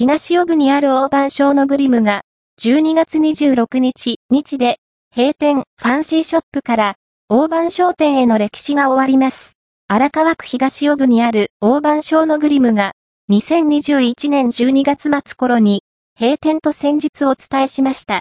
東尾部にある大判省のグリムが、12月26日、日で、閉店、ファンシーショップから、大判商店への歴史が終わります。荒川区東尾部にある大判省のグリムが、2021年12月末頃に、閉店と先日お伝えしました。